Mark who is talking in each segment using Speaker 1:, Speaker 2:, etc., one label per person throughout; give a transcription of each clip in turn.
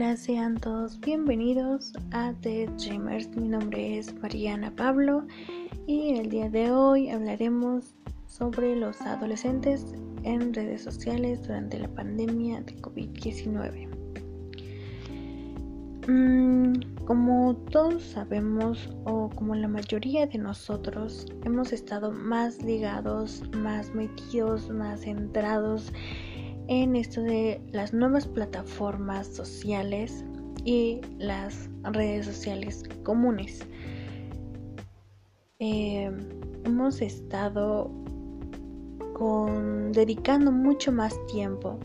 Speaker 1: Hola, sean todos bienvenidos a The Dreamers. Mi nombre es Mariana Pablo y el día de hoy hablaremos sobre los adolescentes en redes sociales durante la pandemia de COVID-19. Mm, como todos sabemos o como la mayoría de nosotros hemos estado más ligados, más metidos, más centrados en esto de las nuevas plataformas sociales y las redes sociales comunes. Eh, hemos estado dedicando mucho más tiempo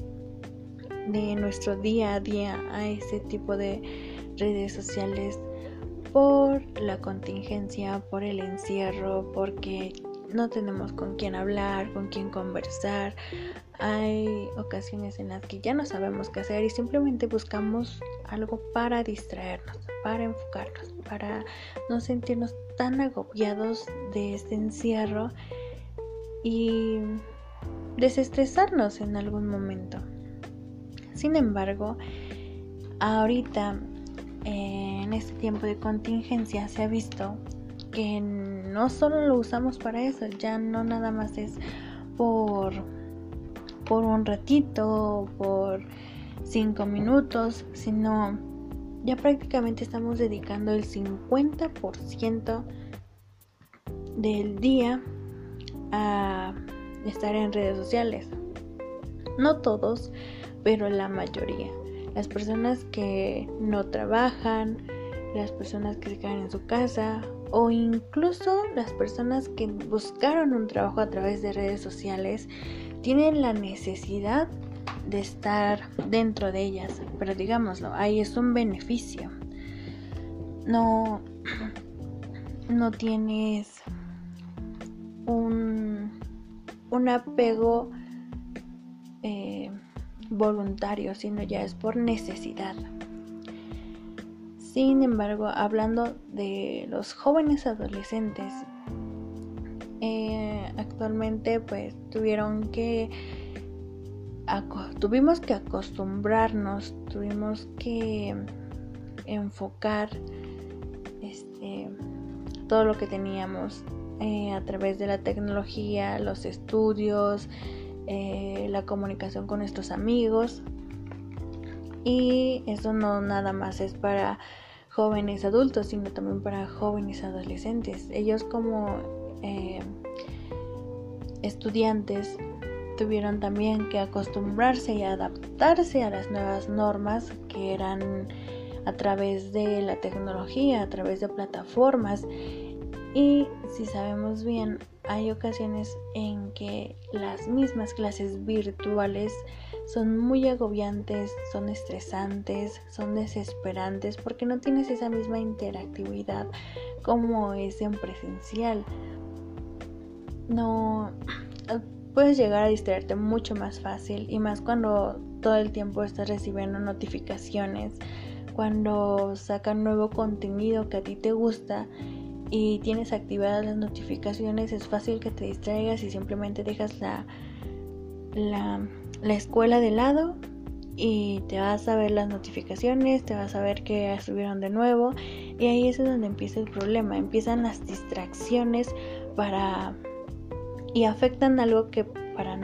Speaker 1: de nuestro día a día a ese tipo de redes sociales por la contingencia, por el encierro, porque no tenemos con quién hablar, con quién conversar. Hay ocasiones en las que ya no sabemos qué hacer y simplemente buscamos algo para distraernos, para enfocarnos, para no sentirnos tan agobiados de este encierro y desestresarnos en algún momento. Sin embargo, ahorita en este tiempo de contingencia se ha visto que no solo lo usamos para eso, ya no nada más es por, por un ratito, por cinco minutos, sino ya prácticamente estamos dedicando el 50% del día a estar en redes sociales. No todos, pero la mayoría. Las personas que no trabajan, las personas que se quedan en su casa o incluso las personas que buscaron un trabajo a través de redes sociales tienen la necesidad de estar dentro de ellas, pero digámoslo, ahí es un beneficio. No, no tienes un, un apego eh, voluntario, sino ya es por necesidad. Sin embargo, hablando de los jóvenes adolescentes, eh, actualmente pues tuvieron que tuvimos que acostumbrarnos, tuvimos que enfocar este, todo lo que teníamos eh, a través de la tecnología, los estudios, eh, la comunicación con nuestros amigos. Y eso no nada más es para jóvenes adultos, sino también para jóvenes adolescentes. Ellos como eh, estudiantes tuvieron también que acostumbrarse y adaptarse a las nuevas normas que eran a través de la tecnología, a través de plataformas. Y si sabemos bien, hay ocasiones en que las mismas clases virtuales son muy agobiantes, son estresantes, son desesperantes porque no tienes esa misma interactividad como es en presencial. No puedes llegar a distraerte mucho más fácil y más cuando todo el tiempo estás recibiendo notificaciones, cuando sacan nuevo contenido que a ti te gusta y tienes activadas las notificaciones, es fácil que te distraigas y simplemente dejas la, la, la escuela de lado y te vas a ver las notificaciones, te vas a ver que subieron de nuevo y ahí es donde empieza el problema, empiezan las distracciones para y afectan algo que para,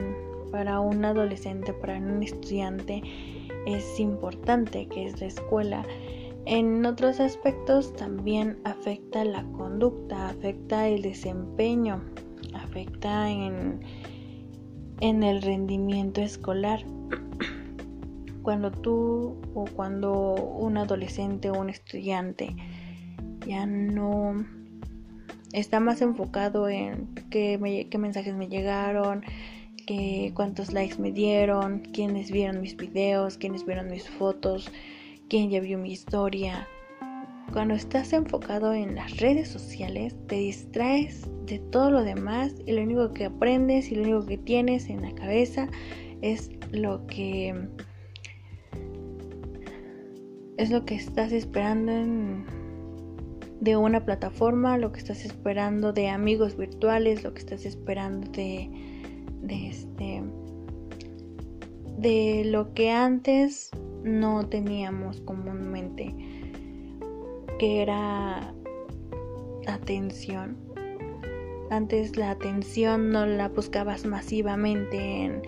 Speaker 1: para un adolescente, para un estudiante es importante, que es la escuela. En otros aspectos también afecta la conducta, afecta el desempeño, afecta en, en el rendimiento escolar. Cuando tú o cuando un adolescente o un estudiante ya no está más enfocado en qué, mensajes me llegaron, qué, cuántos likes me dieron, quiénes vieron mis videos, quiénes vieron mis fotos, quién ya vio mi historia. Cuando estás enfocado en las redes sociales, te distraes de todo lo demás y lo único que aprendes y lo único que tienes en la cabeza es lo que es lo que estás esperando de una plataforma, lo que estás esperando de amigos virtuales, lo que estás esperando de, de este de lo que antes no teníamos comúnmente, que era atención. Antes la atención no la buscabas masivamente en,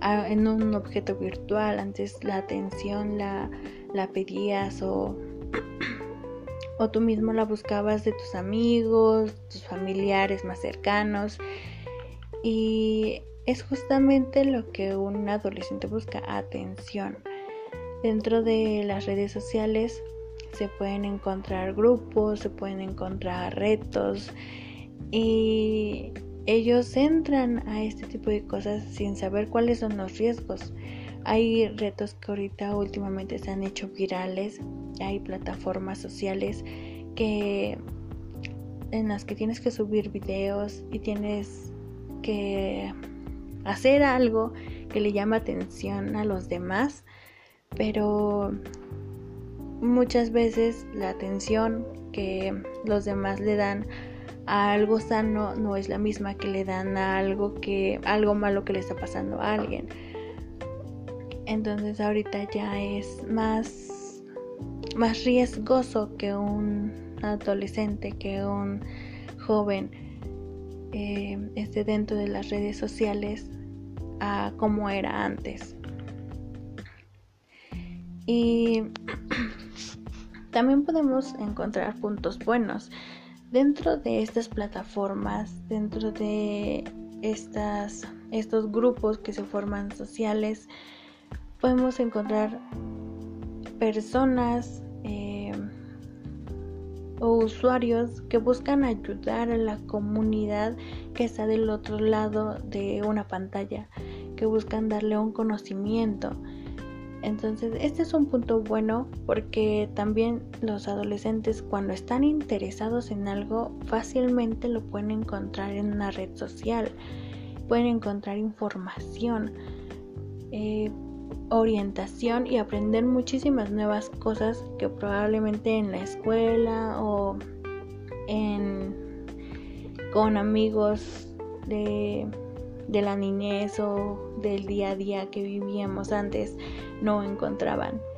Speaker 1: en un objeto virtual, antes la atención la, la pedías o, o tú mismo la buscabas de tus amigos, tus familiares más cercanos y es justamente lo que un adolescente busca, atención. Dentro de las redes sociales se pueden encontrar grupos, se pueden encontrar retos y ellos entran a este tipo de cosas sin saber cuáles son los riesgos. Hay retos que ahorita últimamente se han hecho virales, hay plataformas sociales que en las que tienes que subir videos y tienes que hacer algo que le llama atención a los demás pero muchas veces la atención que los demás le dan a algo sano no es la misma que le dan a algo que algo malo que le está pasando a alguien. Entonces ahorita ya es más más riesgoso que un adolescente, que un joven eh, esté dentro de las redes sociales a como era antes. Y también podemos encontrar puntos buenos dentro de estas plataformas, dentro de estas, estos grupos que se forman sociales. Podemos encontrar personas eh, o usuarios que buscan ayudar a la comunidad que está del otro lado de una pantalla, que buscan darle un conocimiento. Entonces, este es un punto bueno porque también los adolescentes cuando están interesados en algo fácilmente lo pueden encontrar en una red social, pueden encontrar información, eh, orientación y aprender muchísimas nuevas cosas que probablemente en la escuela o en, con amigos de de la niñez o del día a día que vivíamos antes no encontraban.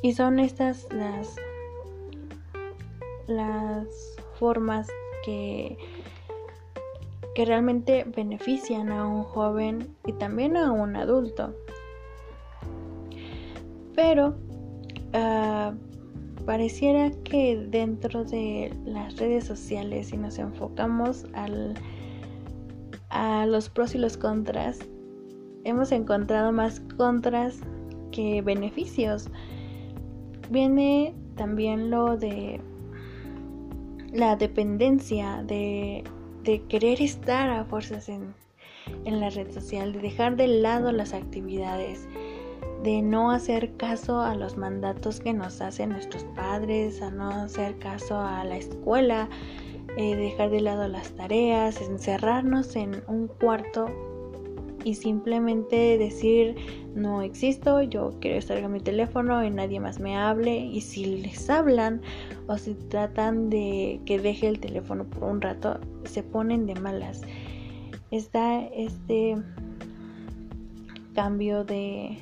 Speaker 1: Y son estas las, las formas que, que realmente benefician a un joven y también a un adulto. Pero ah, pareciera que dentro de las redes sociales, si nos enfocamos a los pros y los contras, hemos encontrado más contras que beneficios. Viene también lo de la dependencia de, querer estar a fuerzas en, en la red social, de dejar de lado las actividades, de no hacer caso a los mandatos que nos hacen nuestros padres, a no hacer caso a la escuela, eh, dejar de lado las tareas, encerrarnos en un cuarto y simplemente decir no existo, yo quiero estar con mi teléfono y nadie más me hable y si les hablan o si tratan de que deje el teléfono por un rato, se ponen de malas. Está este cambio de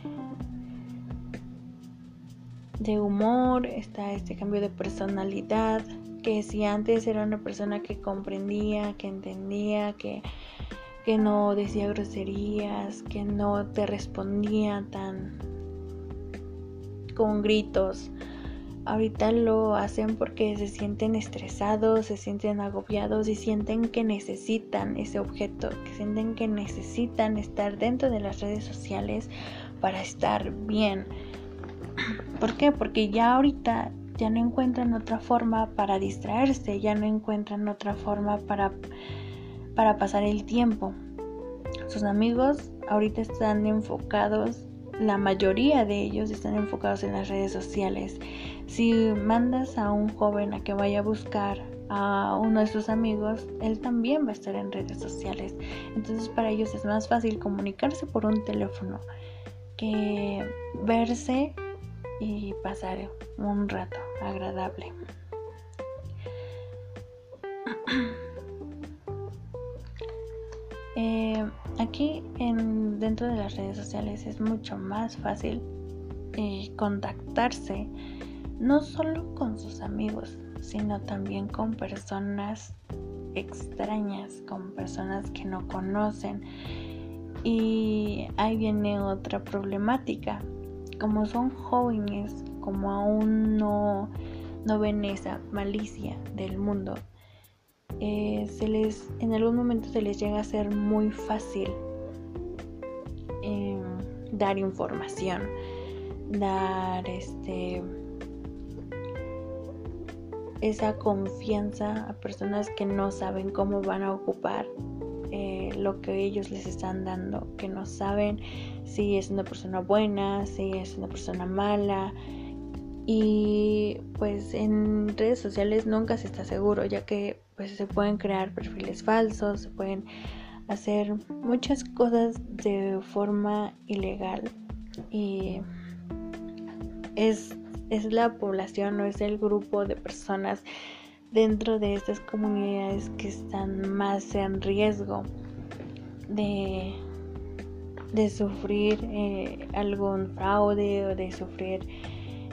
Speaker 1: de humor, está este cambio de personalidad, que si antes era una persona que comprendía, que entendía, que, que no decía groserías, que no te respondía tan con gritos, ahorita lo hacen porque se sienten estresados, se sienten agobiados y sienten que necesitan ese objeto, que sienten que necesitan estar dentro de las redes sociales para estar bien. ¿Por qué? Porque ya ahorita ya no encuentran otra forma para distraerse, ya no encuentran otra forma para, para pasar el tiempo. Sus amigos ahorita están enfocados, la mayoría de ellos están enfocados en las redes sociales. Si mandas a un joven a que vaya a buscar a uno de sus amigos, él también va a estar en redes sociales. Entonces para ellos es más fácil comunicarse por un teléfono que verse y pasar un rato agradable. Eh, aquí en, dentro de las redes sociales es mucho más fácil eh, contactarse no solo con sus amigos, sino también con personas extrañas, con personas que no conocen. Y ahí viene otra problemática. Como son jóvenes, como aún no, no ven esa malicia del mundo, eh, se les, en algún momento se les llega a ser muy fácil em, dar información, dar este esa confianza a personas que no saben cómo van a ocupar eh, lo que ellos les están dando, que no saben si es una persona buena, si es una persona mala. Y pues en redes sociales nunca se está seguro, ya que pues se pueden crear perfiles falsos, se pueden hacer muchas cosas de forma ilegal. Y es es la población o es el grupo de personas dentro de estas comunidades que están más en riesgo de, de sufrir eh, algún fraude o de sufrir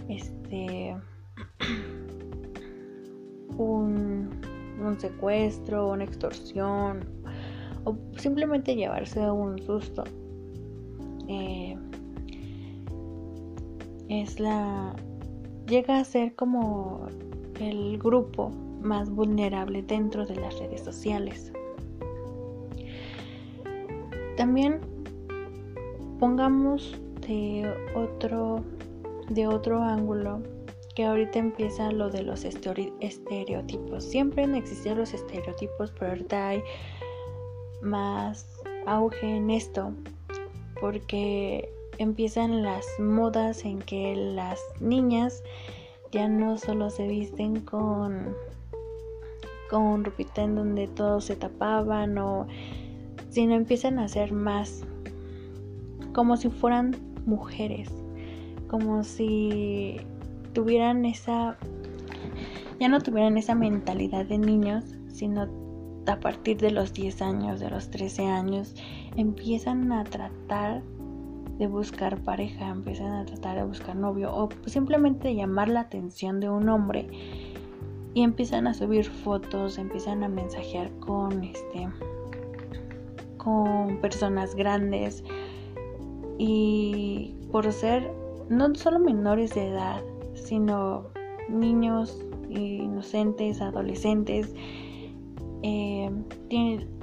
Speaker 1: este un, un secuestro, una extorsión o simplemente llevarse un susto. Eh, es la llega a ser como el grupo más vulnerable dentro de las redes sociales. También pongamos de otro de otro ángulo que ahorita empieza lo de los estereotipos. Siempre han existido los estereotipos, pero ahorita hay más auge en esto porque empiezan las modas en que las niñas ya no solo se visten con con ropita en donde todos se tapaban o sino empiezan a ser más como si fueran mujeres, como si tuvieran esa ya no tuvieran esa mentalidad de niños, sino a partir de los 10 años, de los 13 años, empiezan a tratar de buscar pareja, empiezan a tratar de buscar novio o simplemente llamar la atención de un hombre y empiezan a subir fotos, empiezan a mensajear con este con personas grandes y por ser no solo menores de edad, sino niños inocentes, adolescentes, eh,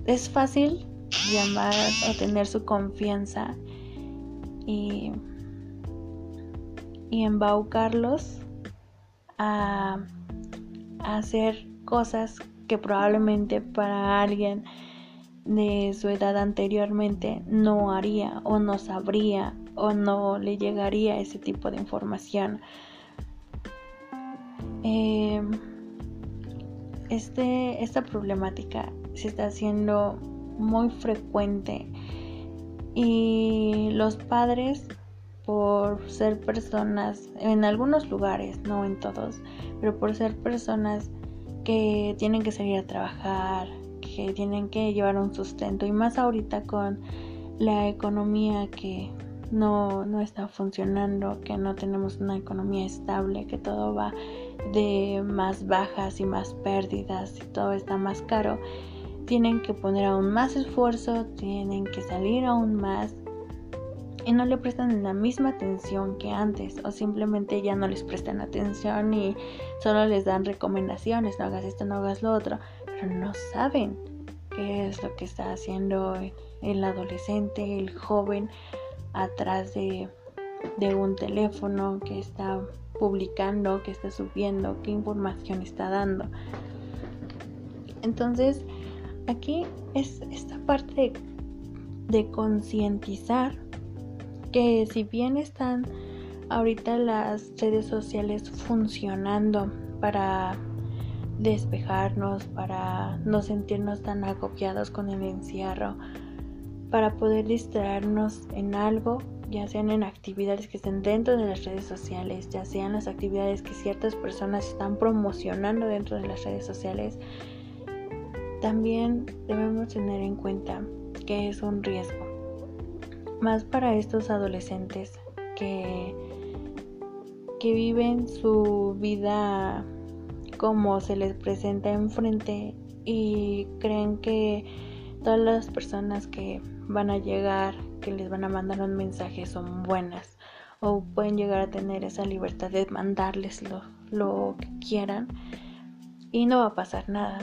Speaker 1: es fácil llamar o tener su confianza y, embaucarlos a, a hacer cosas que probablemente para alguien de su edad anteriormente no haría o no sabría o no le llegaría ese tipo de información. Em, este, esta problemática se está haciendo muy frecuente y los padres por ser personas en algunos lugares, no en todos, pero por ser personas que tienen que salir a trabajar, que tienen que llevar un sustento y más ahorita con la economía que no, no está funcionando, que no tenemos una economía estable, que todo va de más bajas y más pérdidas y todo está más caro tienen que poner aún más esfuerzo, tienen que salir aún más y no le prestan la misma atención que antes o simplemente ya no les prestan atención y solo les dan recomendaciones, no hagas esto, no hagas lo otro, pero no saben qué es lo que está haciendo el adolescente, el joven atrás de, de un teléfono que está publicando, que está subiendo, qué información está dando. Entonces, aquí es esta parte de, concientizar que si bien están ahorita las redes sociales funcionando para despejarnos, para no sentirnos tan agobiados con el encierro, para poder distraernos en algo, ya sean en actividades que estén dentro de las redes sociales, ya sean las actividades que ciertas personas están promocionando dentro de las redes sociales, también debemos tener en cuenta que es un riesgo. Más para estos adolescentes que, que viven su vida como se les presenta enfrente y creen que todas las personas que van a llegar, que les van a mandar un mensaje son buenas o pueden llegar a tener esa libertad de mandarles lo, lo que quieran y no va a pasar nada.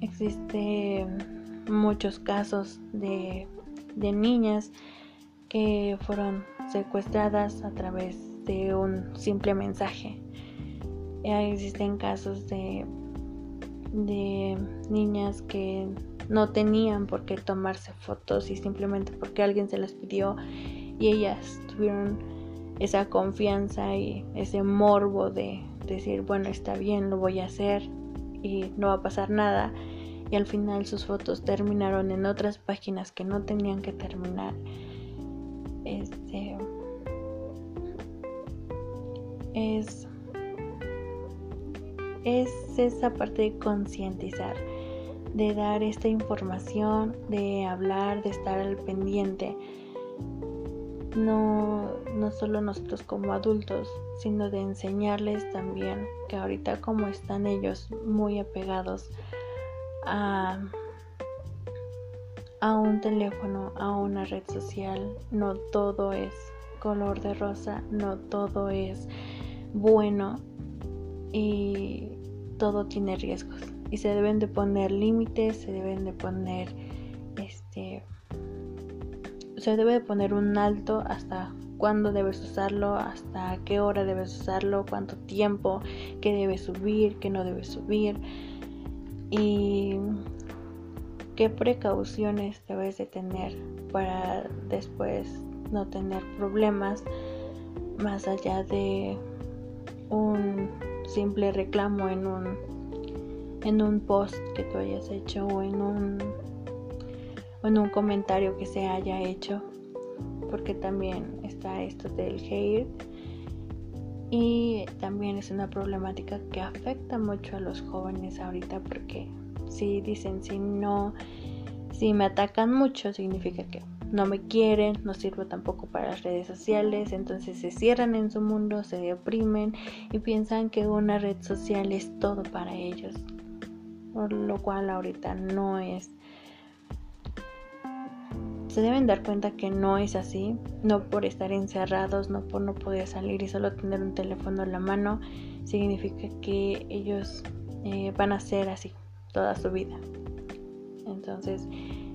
Speaker 1: Existen muchos casos de, de niñas que fueron secuestradas a través de un simple mensaje. Existen casos de, de niñas que no tenían por qué tomarse fotos y simplemente porque alguien se las pidió y ellas tuvieron esa confianza y ese morbo de decir, bueno, está bien, lo voy a hacer y no va a pasar nada. Y al final sus fotos terminaron en otras páginas que no tenían que terminar. Este es es esa parte de concientizar, de dar esta información, de hablar, de estar al pendiente. No, no solo nosotros como adultos, sino de enseñarles también que ahorita como están ellos muy apegados a, a un teléfono, a una red social, no todo es color de rosa, no todo es bueno y todo tiene riesgos y se deben de poner límites, se deben de poner este se debe poner un alto hasta cuándo debes usarlo, hasta qué hora debes usarlo, cuánto tiempo, qué debes subir, qué no debes subir y qué precauciones debes de tener para después no tener problemas más allá de un simple reclamo en un en un post que tú hayas hecho o en un en un comentario que se haya hecho, porque también está esto del hate. Y también es una problemática que afecta mucho a los jóvenes ahorita porque si dicen si no, si me atacan mucho significa que no me quieren, no sirvo tampoco para las redes sociales, entonces se cierran en su mundo, se deprimen y piensan que una red social es todo para ellos, por lo cual ahorita no es se deben dar cuenta que no es así, no por estar encerrados, no por no poder salir y solo tener un teléfono en la mano, significa que ellos eh, van a ser así toda su vida. Entonces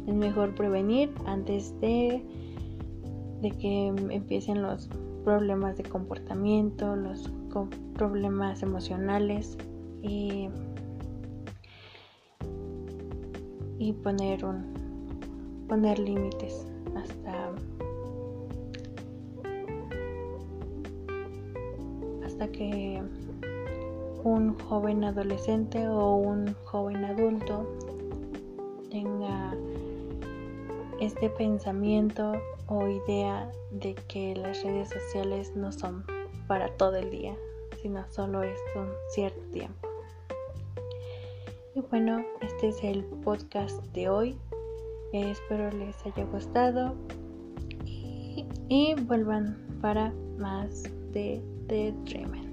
Speaker 1: es mejor prevenir antes de, de que empiecen los problemas de comportamiento, los problemas emocionales y, y poner un, poner límites hasta hasta que un joven adolescente o un joven adulto tenga este pensamiento o idea de que las redes sociales no son para todo el día, sino solo es un cierto tiempo. Y bueno, este es el podcast de hoy. Espero les haya gustado y, vuelvan para más de The Dreamer.